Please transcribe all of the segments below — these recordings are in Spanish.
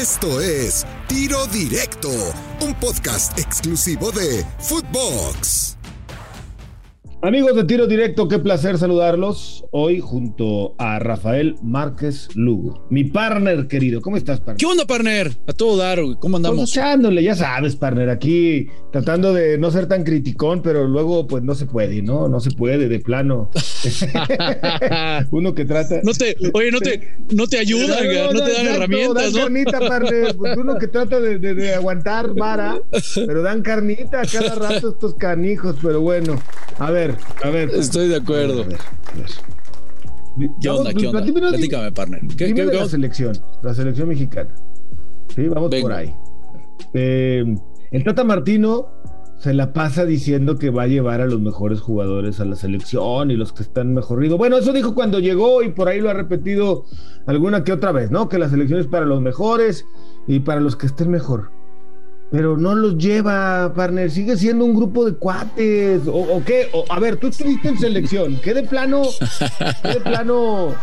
Esto es Tiro Directo, un podcast exclusivo de Footbox. Amigos de Tiro Directo, qué placer saludarlos hoy junto a Rafael Márquez Lugo, mi partner querido. ¿Cómo estás, partner? ¿Qué onda, partner? A todo dar, ¿cómo andamos? Pues echándole, ya sabes, partner, aquí tratando de no ser tan criticón, pero luego pues no se puede, ¿no? No se puede, de plano. Uno que trata... No te, oye, no te, no te ayudan, no, no, te dan herramientas, dan carnita, partner. Pues uno que trata de, de, de aguantar vara, pero dan carnita cada rato estos canijos, pero bueno, a ver a ver. Estoy de acuerdo. ¿Qué onda? ¿Qué onda? Platícame, partner. ¿Qué, dime qué, la selección, la selección mexicana. Sí, vamos por ahí. Eh, el Tata Martino se la pasa diciendo que va a llevar a los mejores jugadores a la selección y los que están mejor. Bueno, eso dijo cuando llegó y por ahí lo ha repetido alguna que otra vez, ¿no? Que la selección es para los mejores y para los que estén mejor pero no los lleva, partner. Sigue siendo un grupo de cuates. ¿O, qué? a ver, tú estuviste en selección. ¿Qué de plano? ¿Qué de plano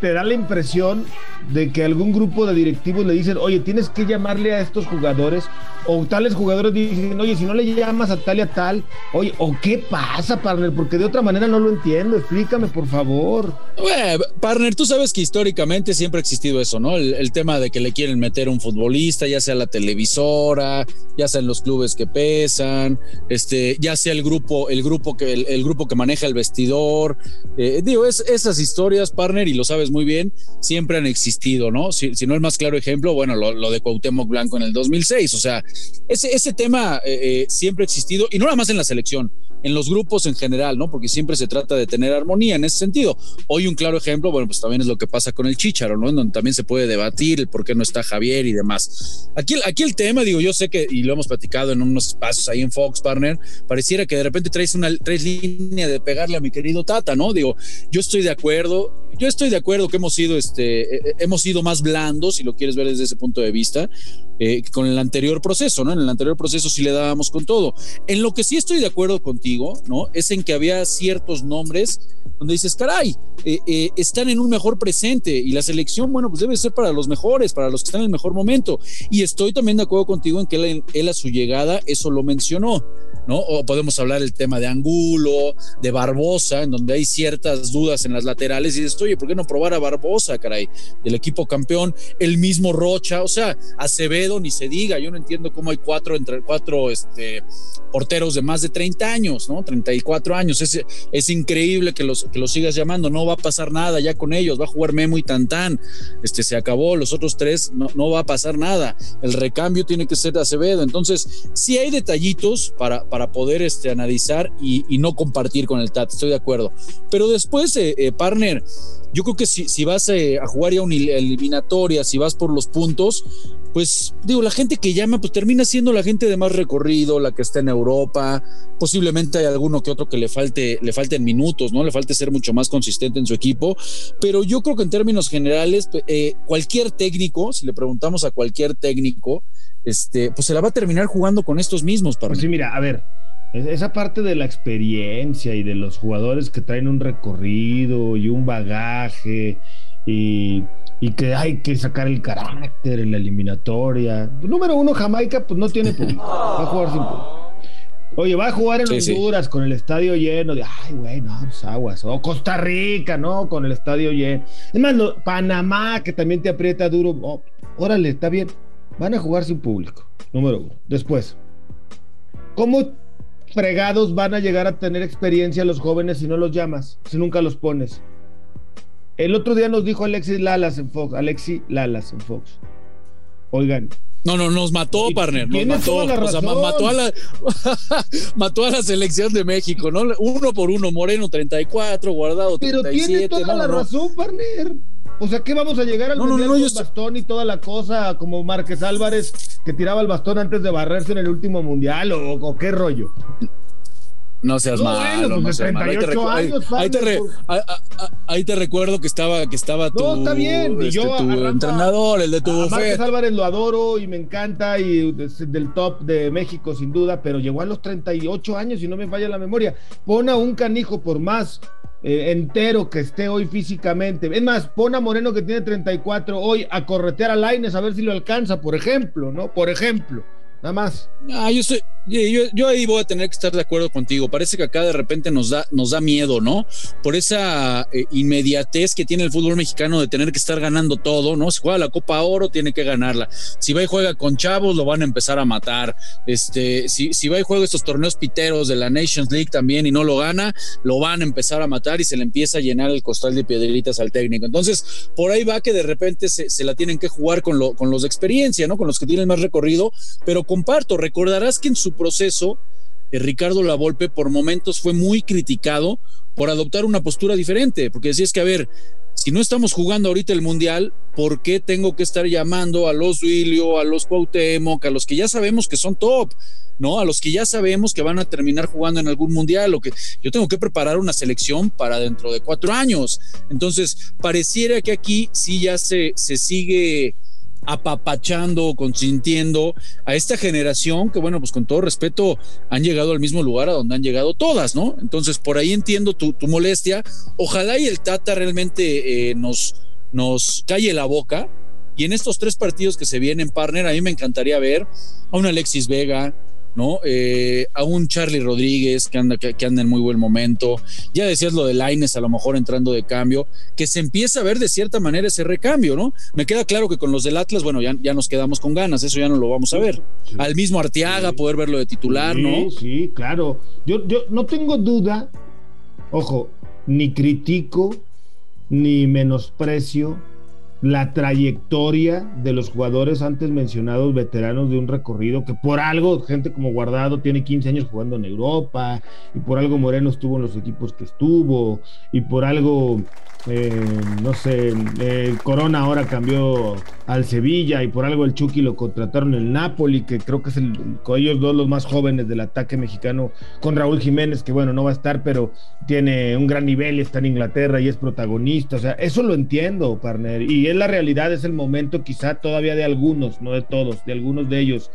te da la impresión de que algún grupo de directivos le dicen, oye, tienes que llamarle a estos jugadores, o tales jugadores dicen, oye, si no le llamas a tal y a tal, oye, o qué pasa, partner, porque de otra manera no lo entiendo, explícame, por favor. partner, tú sabes que históricamente siempre ha existido eso, ¿no? El, tema de que le quieren meter un futbolista, ya sea la televisora, ya sea en los clubes que pesan, este, ya sea el grupo, el grupo que, el, grupo que maneja el vestidor. Eh, digo, es, esas historias, partner, y lo sabes muy bien, siempre han existido ¿no? Si, no el más claro ejemplo, bueno, lo, de Cuauhtémoc Blanco en el 2006, o sea, ese, ese tema eh, eh, siempre ha existido y no nada más en la selección, en los grupos en general, ¿no? Porque siempre se trata de tener armonía en ese sentido. Hoy un claro ejemplo, bueno, pues también es lo que pasa con el Chicharo, ¿no? En donde también se puede debatir el por qué no está Javier y demás. Aquí, aquí el tema, digo, yo sé que, y lo hemos platicado en unos espacios ahí en Fox Partner, pareciera que de repente traes una traes línea de pegarle a mi querido Tata, ¿no? Digo, yo estoy de acuerdo, yo estoy de acuerdo que hemos sido, este, eh, eh, hemos sido más blandos, si lo quieres ver desde ese punto de vista, eh, con el anterior proceso, ¿no? En el anterior proceso sí le dábamos con todo. En lo que sí estoy de acuerdo contigo, ¿no? Es en que había ciertos nombres donde dices, caray, eh, están en un mejor presente y la selección, bueno, pues debe ser para los mejores, para los que están en el mejor momento. Y estoy también de acuerdo contigo en que él, a su llegada eso lo mencionó, ¿no? O podemos hablar del tema de Angulo, de Barbosa, en donde hay ciertas dudas en las laterales y dices, oye, ¿por qué no probar a Barbosa, caray? Del equipo campeón, el mismo Rocha, o sea, Acevedo, ni se diga, yo no entiendo cómo hay cuatro, entre cuatro este, porteros de más de 30 años, ¿no? 34 años, es, es increíble que los, que los sigas llamando, no va a pasar nada ya con ellos, va a jugar Memo y Tantán, este, se acabó, los otros tres no, no va a pasar nada, el recambio tiene que ser de Acevedo, entonces sí hay detallitos para, para poder este, analizar y, no compartir con el TAT, estoy de acuerdo, pero después, eh, eh, partner, yo creo que si, si vas eh, a jugar ya una eliminatoria, si vas por los puntos, pues digo, la gente que llama, pues termina siendo la gente de más recorrido, la que está en Europa, posiblemente hay alguno que otro que le falte, le falten minutos, ¿no? Le falte ser mucho más consistente en su equipo, pero yo creo que en términos generales, eh, cualquier técnico, si le preguntamos a cualquier técnico, este, pues se la va a terminar jugando con estos mismos. Para pues sí, mira, a ver, esa parte de la experiencia y de los jugadores que traen un recorrido y un bagaje y, que hay que sacar el carácter en la eliminatoria. Número uno, Jamaica, pues no tiene público. Va a jugar sin público. Oye, va a jugar en Honduras con el estadio lleno de, ay, güey, no, pues aguas. O Costa Rica, ¿no? Con el estadio lleno. Es más, Panamá, que también te aprieta duro. Oh, órale, está bien. Van a jugar sin público. Número uno. Después, ¿cómo fregados van a llegar a tener experiencia los jóvenes si no los llamas, si nunca los pones? El otro día nos dijo Alexis Lalas en Fox, Alexis Lalas en Fox. Oigan. No, no, nos mató, partner. Nos mató. o sea, mató, a la, mató a la selección de México, ¿no? Uno por uno, Moreno 34, Guardado 37. Pero tiene toda la razón, partner. O sea, ¿qué vamos a llegar al no, mundial con bastón y toda la cosa como Márquez Álvarez que tiraba el bastón antes de barrerse en el último mundial o, qué rollo? No seas malo, no pues seas malo. Ahí te, recuerdo que estaba, que estaba tu, está bien. Este, yo, tu entrenador, el de tu Márquez Álvarez lo adoro y me encanta y del top de México sin duda, pero llegó a los 38 años y no me falla la memoria. Pon a un canijo por más eh, entero que esté hoy físicamente. Es más, pon a Moreno que tiene 34 hoy a corretear a Laines a ver si lo alcanza, por ejemplo, ¿no? Por ejemplo, nada más. Ah, yo, soy, yo, ahí voy a tener que estar de acuerdo contigo. Parece que acá de repente nos da, nos da miedo, ¿no? Por esa eh, inmediatez que tiene el fútbol mexicano de tener que estar ganando todo, ¿no? Si juega la Copa Oro, tiene que ganarla. Si va y juega con chavos, lo van a empezar a matar. Este, si, si va y juega estos torneos piteros de la Nations League también y no lo gana, lo van a empezar a matar y se le empieza a llenar el costal de piedritas al técnico. Entonces, por ahí va que de repente se, se la tienen que jugar con, lo, con los de experiencia, ¿no? Con los que tienen más recorrido, pero comparto, recordarás que en su proceso, eh, Ricardo Lavolpe por momentos fue muy criticado por adoptar una postura diferente, porque decía es que, a ver, si no estamos jugando ahorita el Mundial, ¿por qué tengo que estar llamando a los Duilio, a los Cuauhtémoc, a los que ya sabemos que son top? ¿no? A los que ya sabemos que van a terminar jugando en algún mundial, o que yo tengo que preparar una selección para dentro de cuatro años. Entonces, pareciera que aquí sí ya se, se sigue apapachando, consintiendo a esta generación que, bueno, pues con todo respeto, han llegado al mismo lugar a donde han llegado todas, ¿no? Entonces, por ahí entiendo tu, molestia. Ojalá y el Tata realmente eh, nos, nos calle la boca. Y en estos tres partidos que se vienen, partner, a mí me encantaría ver a un Alexis Vega, ¿no? Eh, a un Charlie Rodríguez que anda, que, anda en muy buen momento. Ya decías lo de Laines, a lo mejor entrando de cambio, que se empieza a ver de cierta manera ese recambio, ¿no? Me queda claro que con los del Atlas, bueno, ya, ya nos quedamos con ganas, eso ya no lo vamos a ver. Al mismo Arteaga, poder verlo de titular, ¿no? Sí, claro. Yo, yo no tengo duda, ojo, ni critico, ni menosprecio la trayectoria de los jugadores antes mencionados, veteranos de un recorrido que por algo, gente como Guardado tiene 15 años jugando en Europa, y por algo Moreno estuvo en los equipos que estuvo, y por algo eh, no sé, eh, Corona ahora cambió al Sevilla y por algo el Chucky lo contrataron en Napoli, que creo que es el, ellos dos los más jóvenes del ataque mexicano, con Raúl Jiménez, que bueno, no va a estar, pero tiene un gran nivel está en Inglaterra y es protagonista. O sea, eso lo entiendo, partner. Y es la realidad, es el momento quizá todavía de algunos, no de todos, de algunos de ellos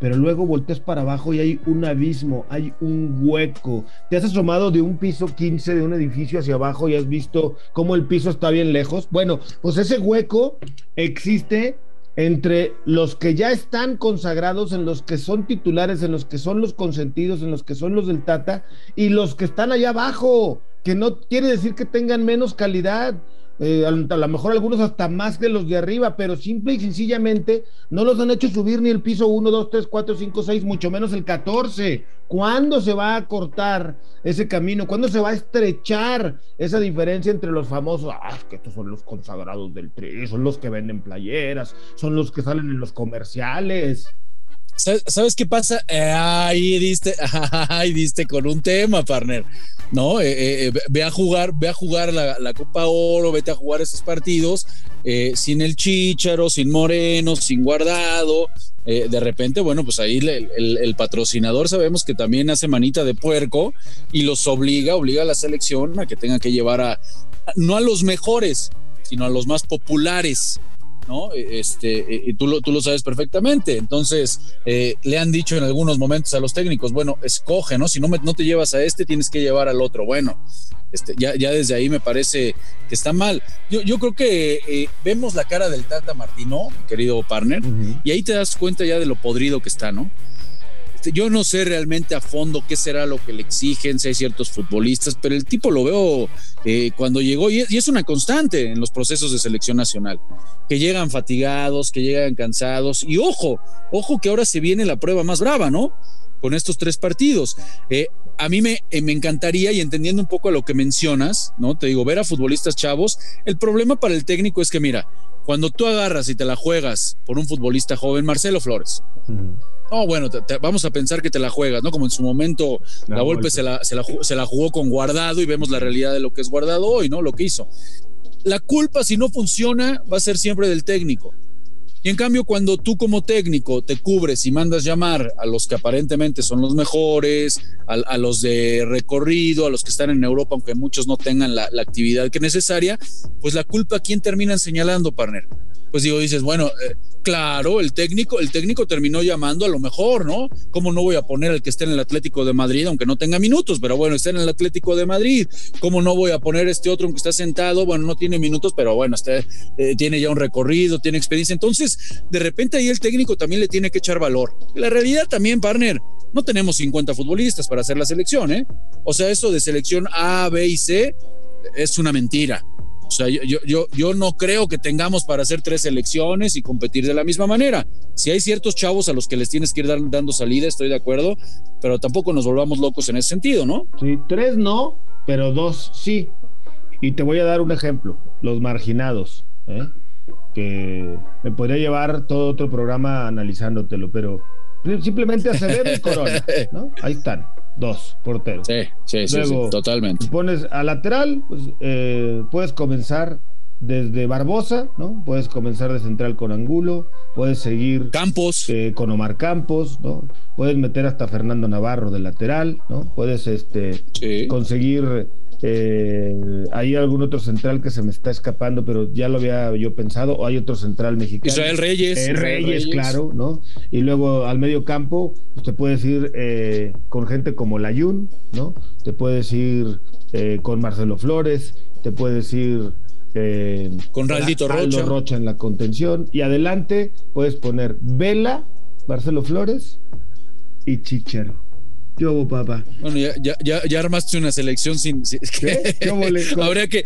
pero luego volteas para abajo y hay un abismo, hay un hueco. Te has asomado de un piso 15 de un edificio hacia abajo y has visto cómo el piso está bien lejos. Bueno, pues ese hueco existe entre los que ya están consagrados, en los que son titulares, en los que son los consentidos, en los que son los del Tata, y los que están allá abajo, que no quiere decir que tengan menos calidad, eh, a lo mejor algunos hasta más que los de arriba, pero simple y sencillamente no los han hecho subir ni el piso 1, 2, 3, 4, 5, 6, mucho menos el 14. ¿Cuándo se va a cortar ese camino? ¿Cuándo se va a estrechar esa diferencia entre los famosos? Ah, que estos son los consagrados del tri, son los que venden playeras, son los que salen en los comerciales. ¿Sabes qué pasa? Eh, ahí diste, ahí diste con un tema, partner. ¿No? Eh, eh, ve a jugar, ve a jugar la, Copa Oro, vete a jugar esos partidos sin el Chícharo, sin Moreno, sin Guardado. de repente, bueno, pues ahí el, patrocinador sabemos que también hace manita de puerco y los obliga, obliga a la selección a que tenga que llevar a, no a los mejores, sino a los más populares. ¿No? E, este, e, y tú lo, tú lo sabes perfectamente. Entonces, eh, le han dicho en algunos momentos a los técnicos, bueno, escoge, ¿no? Si no, no te llevas a este, tienes que llevar al otro. Bueno, este, ya, ya desde ahí me parece que está mal. Yo, yo creo que eh, vemos la cara del Tata Martino, querido partner, y ahí te das cuenta ya de lo podrido que está, ¿no? Yo no sé realmente a fondo qué será lo que le exigen, si hay ciertos futbolistas, pero el tipo lo veo eh, cuando llegó, y es una constante en los procesos de selección nacional, que llegan fatigados, que llegan cansados, y ojo, ojo que ahora se viene la prueba más brava, ¿no? Con estos tres partidos. Eh, a mí me, eh, me, encantaría, y entendiendo un poco a lo que mencionas, ¿no? Te digo, ver a futbolistas chavos, el problema para el técnico es que, mira, cuando tú agarras y te la juegas por un futbolista joven, Marcelo Flores, no, bueno, vamos a pensar que te la juegas, ¿no? Como en su momento la, golpe se la, se, la, jugó con guardado y vemos la realidad de lo que es guardado hoy, ¿no? Lo que hizo. La culpa, si no funciona, va a ser siempre del técnico. Y en cambio, cuando tú como técnico te cubres y mandas llamar a los que aparentemente son los mejores, a, los de recorrido, a los que están en Europa, aunque muchos no tengan la, la actividad que es necesaria, pues la culpa, ¿quién terminan señalando, partner? Pues digo, dices, bueno, eh, claro, el técnico, el técnico terminó llamando a lo mejor, ¿no? ¿Cómo no voy a poner al que esté en el Atlético de Madrid, aunque no tenga minutos, pero bueno, está en el Atlético de Madrid? ¿Cómo no voy a poner este otro aunque está sentado? Bueno, no tiene minutos, pero bueno, este, tiene ya un recorrido, tiene experiencia. Entonces, de repente ahí el técnico también le tiene que echar valor. La realidad también, partner, no tenemos 50 futbolistas para hacer la selección, ¿eh? O sea, eso de selección A, B y C es una mentira. O sea, yo, yo, yo no creo que tengamos para hacer tres selecciones y competir de la misma manera. Si hay ciertos chavos a los que les tienes que ir dando salida, estoy de acuerdo, pero tampoco nos volvamos locos en ese sentido, ¿no? Sí, tres no, pero dos sí. Y te voy a dar un ejemplo, los marginados, ¿eh? que me podría llevar todo otro programa analizándotelo, pero simplemente Acevedo y Corona, ¿no? Ahí están dos porteros. Sí, sí, sí, totalmente. Pones a lateral, pues eh, puedes comenzar desde Barbosa, ¿no? Puedes comenzar de central con Angulo, puedes seguir Campos eh, con Omar Campos, ¿no? Puedes meter hasta Fernando Navarro de lateral, ¿no? Puedes este conseguir eh, hay algún otro central que se me está escapando, pero ya lo había yo pensado. O hay otro central mexicano. Israel Reyes. Eh, Reyes, claro, ¿no? Y luego al medio campo, pues, te puedes ir eh, con gente como Layun, ¿no? Te puedes ir con Marcelo Flores, te puedes ir con Raldito Rocha. Rocha en la contención. Y adelante puedes poner Vela, Marcelo Flores y Chichero. ¿Qué papá? Bueno, ya, ya, ya, armaste una selección sin. ¿Qué? habría, que,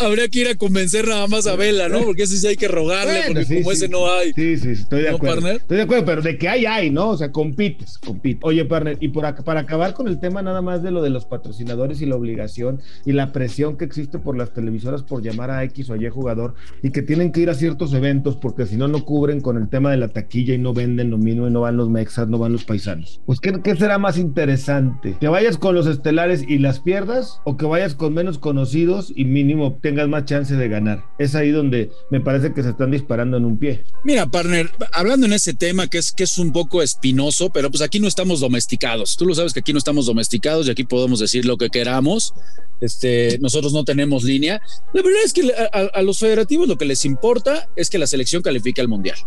habría que ir a convencer nada más a Vela, ¿no? Porque ese sí hay que rogarle, porque como ese no hay. Sí, sí, estoy de acuerdo. Estoy de acuerdo, pero de que hay, hay, ¿no? O sea, compites, compites. Oye, partner, y por para acabar con el tema nada más de lo de los patrocinadores y la obligación y la presión que existe por las televisoras por llamar a X o Y jugador y que tienen que ir a ciertos eventos porque si no, no cubren con el tema de la taquilla y no venden lo mínimo y no van los mexas, no van los paisanos. Pues, ¿qué, qué será más interesante? Interesante. Que vayas con los estelares y las pierdas o que vayas con menos conocidos y mínimo tengas más chance de ganar. Es ahí donde me parece que se están disparando en un pie. Mira, partner, hablando en ese tema que es, que es un poco espinoso, pero pues aquí no estamos domesticados. Tú lo sabes que aquí no estamos domesticados y aquí podemos decir lo que queramos. Este, nosotros no tenemos línea. La verdad es que a, a los federativos lo que les importa es que la selección califique al mundial.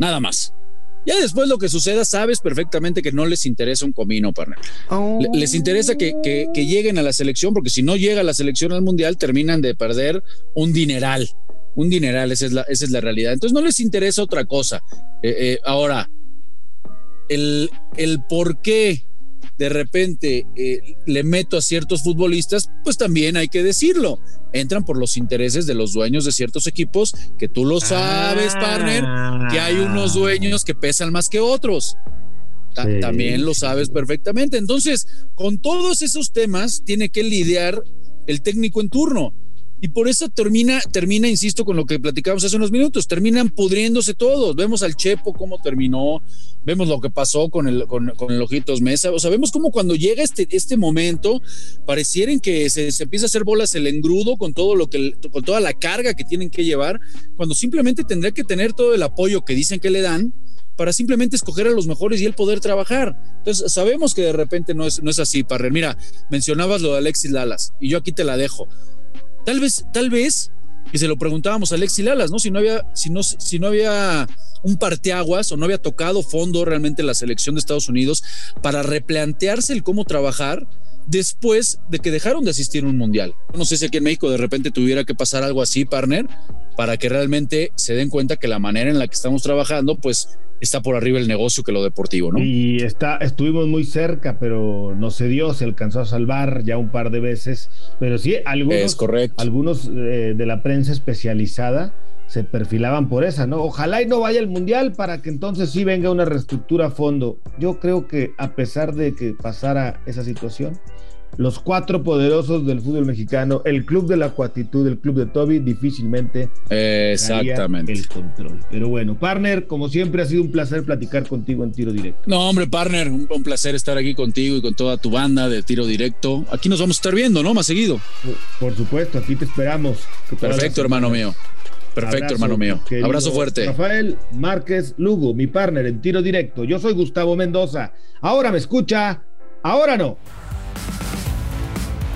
Nada más. Ya después lo que suceda, sabes perfectamente que no les interesa un comino, partner. Les interesa que, lleguen a la selección, porque si no llega a la selección al mundial, terminan de perder un dineral. Un dineral, esa es la, esa es la realidad. Entonces no les interesa otra cosa. Eh, eh, ahora, el, el por qué de repente eh, le meto a ciertos futbolistas, pues también hay que decirlo. Entran por los intereses de los dueños de ciertos equipos, que tú lo sabes, partner, que hay unos ah. dueños que pesan más que otros. También lo sabes perfectamente. Entonces, con todos esos temas tiene que lidiar el técnico en turno. Y por eso termina, termina, insisto, con lo que platicamos hace unos minutos, terminan pudriéndose todos. Vemos al Chepo cómo terminó, vemos lo que pasó con el, con, el Ojitos Mesa. O sea, vemos cómo cuando llega este, este momento, parecieren que se, empieza a hacer bolas el engrudo con todo lo que, con toda la carga que tienen que llevar, cuando simplemente tendría que tener todo el apoyo que dicen que le dan para simplemente escoger a los mejores y él poder trabajar. Entonces, sabemos que de repente no es, no es así, Parrer. Mira, mencionabas lo de Alexis Lalas y yo aquí te la dejo. Tal vez, tal vez, que se lo preguntábamos a Alexi Lalas, ¿no? Si no había, si no, si no había un parteaguas o no había tocado fondo realmente la selección de Estados Unidos para replantearse el cómo trabajar después de que dejaron de asistir a un mundial. No sé si aquí en México de repente tuviera que pasar algo así, partner, para que realmente se den cuenta que la manera en la que estamos trabajando, pues está por arriba el negocio que lo deportivo, ¿no? Y está, estuvimos muy cerca, pero no se dio, se alcanzó a salvar ya un par de veces. Pero sí, algunos, algunos eh, de la prensa especializada se perfilaban por esa, ¿no? Ojalá y no vaya el mundial para que entonces sí venga una reestructura a fondo. Yo creo que a pesar de que pasara esa situación, los cuatro poderosos del fútbol mexicano, el club de la cuatitud, el club de Toby, difícilmente Exactamente. el control. Pero bueno, partner, como siempre ha sido un placer platicar contigo en tiro directo. No, hombre, partner, un, placer estar aquí contigo y con toda tu banda de tiro directo. Aquí nos vamos a estar viendo, ¿no? Más seguido. Por, supuesto, aquí te esperamos. Perfecto, hermano mío. Perfecto, hermano mío. Abrazo fuerte. Rafael Márquez Lugo, mi partner en tiro directo. Yo soy Gustavo Mendoza. Ahora me escucha, ahora no.